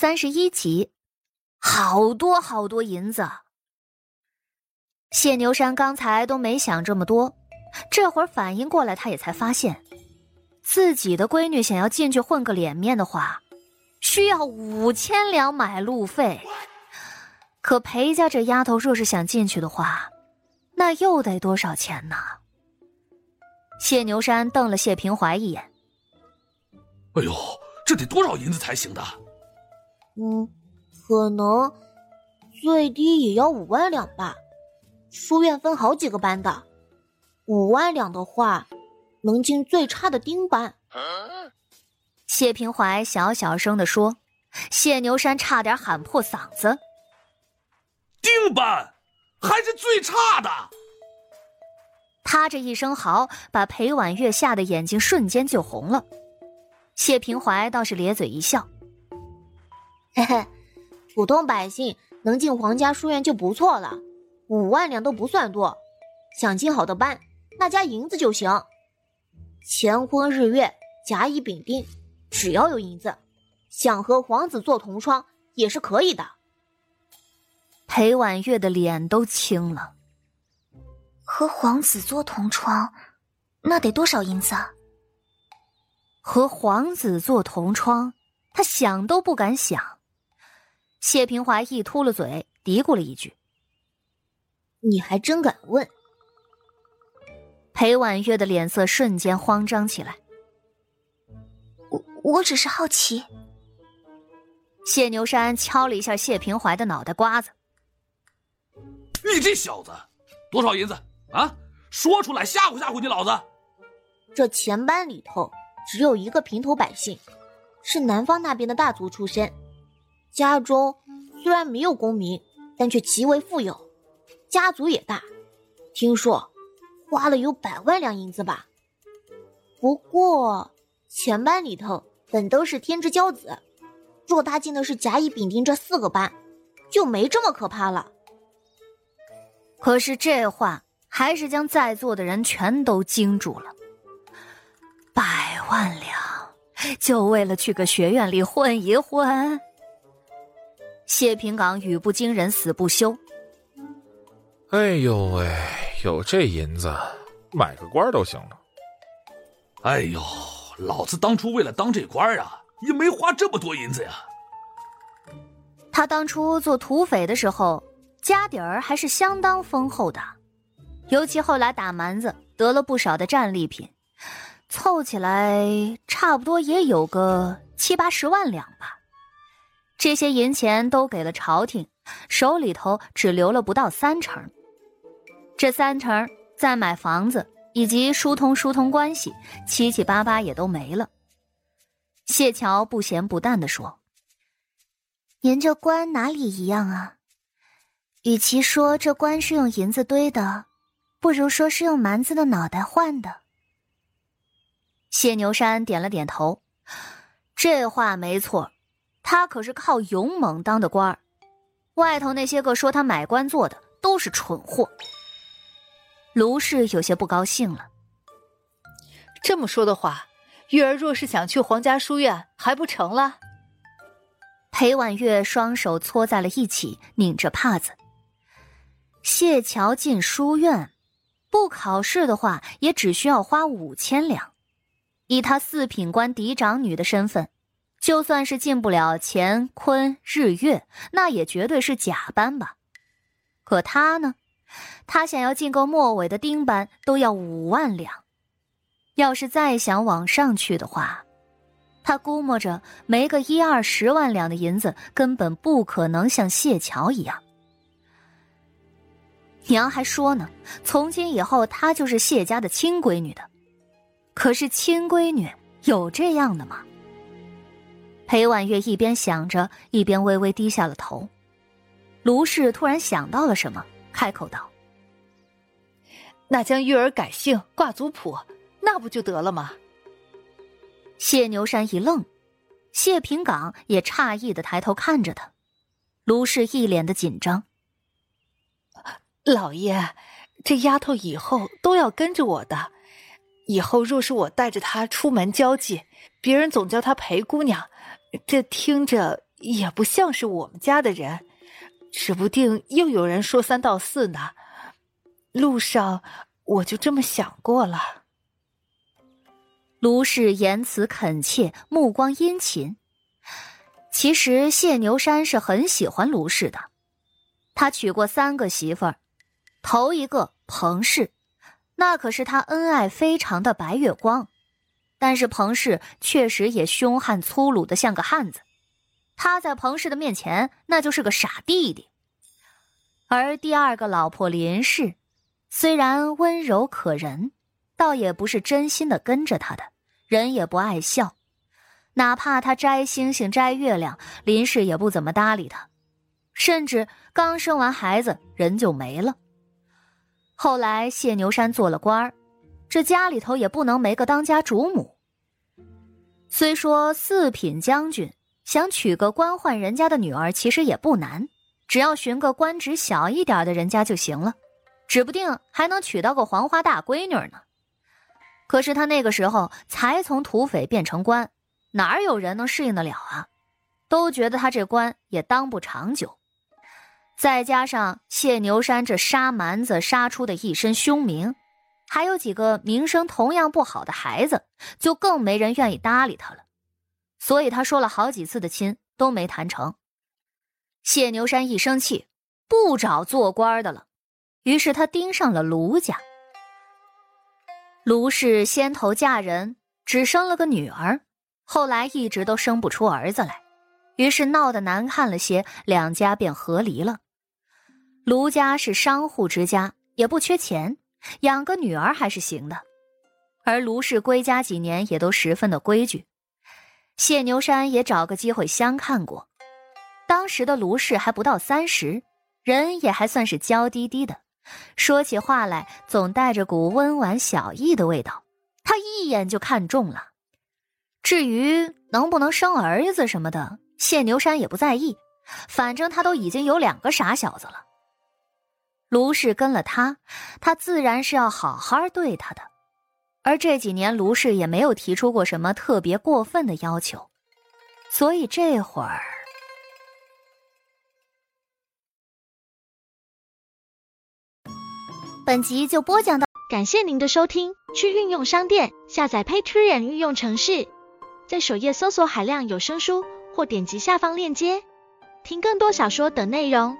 三十一集，好多好多银子。谢牛山刚才都没想这么多，这会儿反应过来，他也才发现，自己的闺女想要进去混个脸面的话，需要五千两买路费。可裴家这丫头若是想进去的话，那又得多少钱呢？谢牛山瞪了谢平怀一眼：“哎呦，这得多少银子才行的？”嗯，可能最低也要五万两吧。书院分好几个班的，五万两的话，能进最差的丁班。谢平怀小小声的说，谢牛山差点喊破嗓子。丁班，还是最差的。他这一声嚎，把裴婉月吓得眼睛瞬间就红了。谢平怀倒是咧嘴一笑。嘿嘿，普通百姓能进皇家书院就不错了，五万两都不算多。想进好的班，那加银子就行。乾坤日月甲乙丙丁，只要有银子，想和皇子做同窗也是可以的。裴婉月的脸都青了。和皇子做同窗，那得多少银子啊？和皇子做同窗，他想都不敢想。谢平华一秃了嘴，嘀咕了一句：“你还真敢问。”裴婉月的脸色瞬间慌张起来。我我只是好奇。谢牛山敲了一下谢平怀的脑袋瓜子：“你这小子，多少银子啊？说出来吓唬吓唬你老子！”这前班里头只有一个平头百姓，是南方那边的大族出身。家中虽然没有功名，但却极为富有，家族也大，听说花了有百万两银子吧。不过前班里头本都是天之骄子，若他进的是甲乙丙丁这四个班，就没这么可怕了。可是这话还是将在座的人全都惊住了。百万两，就为了去个学院里混一混？谢平岗语不惊人死不休。哎呦喂，有这银子，买个官都行了。哎呦，老子当初为了当这官啊，也没花这么多银子呀。他当初做土匪的时候，家底儿还是相当丰厚的，尤其后来打蛮子得了不少的战利品，凑起来差不多也有个七八十万两吧。这些银钱都给了朝廷，手里头只留了不到三成。这三成再买房子以及疏通疏通关系，七七八八也都没了。谢桥不咸不淡的说：“您这官哪里一样啊？与其说这官是用银子堆的，不如说是用蛮子的脑袋换的。”谢牛山点了点头，这话没错。他可是靠勇猛当的官儿，外头那些个说他买官做的都是蠢货。卢氏有些不高兴了。这么说的话，玉儿若是想去皇家书院，还不成了？裴婉月双手搓在了一起，拧着帕子。谢桥进书院，不考试的话，也只需要花五千两。以他四品官嫡长女的身份。就算是进不了乾坤日月，那也绝对是甲班吧。可他呢？他想要进个末尾的丁班，都要五万两。要是再想往上去的话，他估摸着没个一二十万两的银子，根本不可能像谢桥一样。娘还说呢，从今以后她就是谢家的亲闺女的。可是亲闺女有这样的吗？裴婉月一边想着，一边微微低下了头。卢氏突然想到了什么，开口道：“那将玉儿改姓，挂族谱，那不就得了吗？”谢牛山一愣，谢平岗也诧异的抬头看着他。卢氏一脸的紧张：“老爷，这丫头以后都要跟着我的。以后若是我带着她出门交际，别人总叫她裴姑娘。”这听着也不像是我们家的人，指不定又有人说三道四呢。路上我就这么想过了。卢氏言辞恳切，目光殷勤。其实谢牛山是很喜欢卢氏的，他娶过三个媳妇儿，头一个彭氏，那可是他恩爱非常的白月光，但是彭氏确实也凶悍粗鲁的像个汉子。他在彭氏的面前，那就是个傻弟弟。而第二个老婆林氏，虽然温柔可人，倒也不是真心的跟着他的，人也不爱笑。哪怕他摘星星摘月亮，林氏也不怎么搭理他，甚至刚生完孩子，人就没了。后来谢牛山做了官儿，这家里头也不能没个当家主母。虽说四品将军。想娶个官宦人家的女儿，其实也不难，只要寻个官职小一点的人家就行了，指不定还能娶到个黄花大闺女呢。可是他那个时候才从土匪变成官，哪有人能适应得了啊？都觉得他这官也当不长久。再加上谢牛山这杀蛮子杀出的一身凶名，还有几个名声同样不好的孩子，就更没人愿意搭理他了。所以他说了好几次的亲都没谈成，谢牛山一生气，不找做官的了，于是他盯上了卢家。卢氏先头嫁人，只生了个女儿，后来一直都生不出儿子来，于是闹得难看了些，两家便和离了。卢家是商户之家，也不缺钱，养个女儿还是行的，而卢氏归家几年也都十分的规矩。谢牛山也找个机会相看过，当时的卢氏还不到三十，人也还算是娇滴滴的，说起话来总带着股温婉小意的味道，他一眼就看中了。至于能不能生儿子什么的，谢牛山也不在意，反正他都已经有两个傻小子了。卢氏跟了他，他自然是要好好对他的。而这几年，卢氏也没有提出过什么特别过分的要求，所以这会儿，本集就播讲到。感谢您的收听，去运用商店下载 Patreon 运用城市，在首页搜索海量有声书，或点击下方链接听更多小说等内容。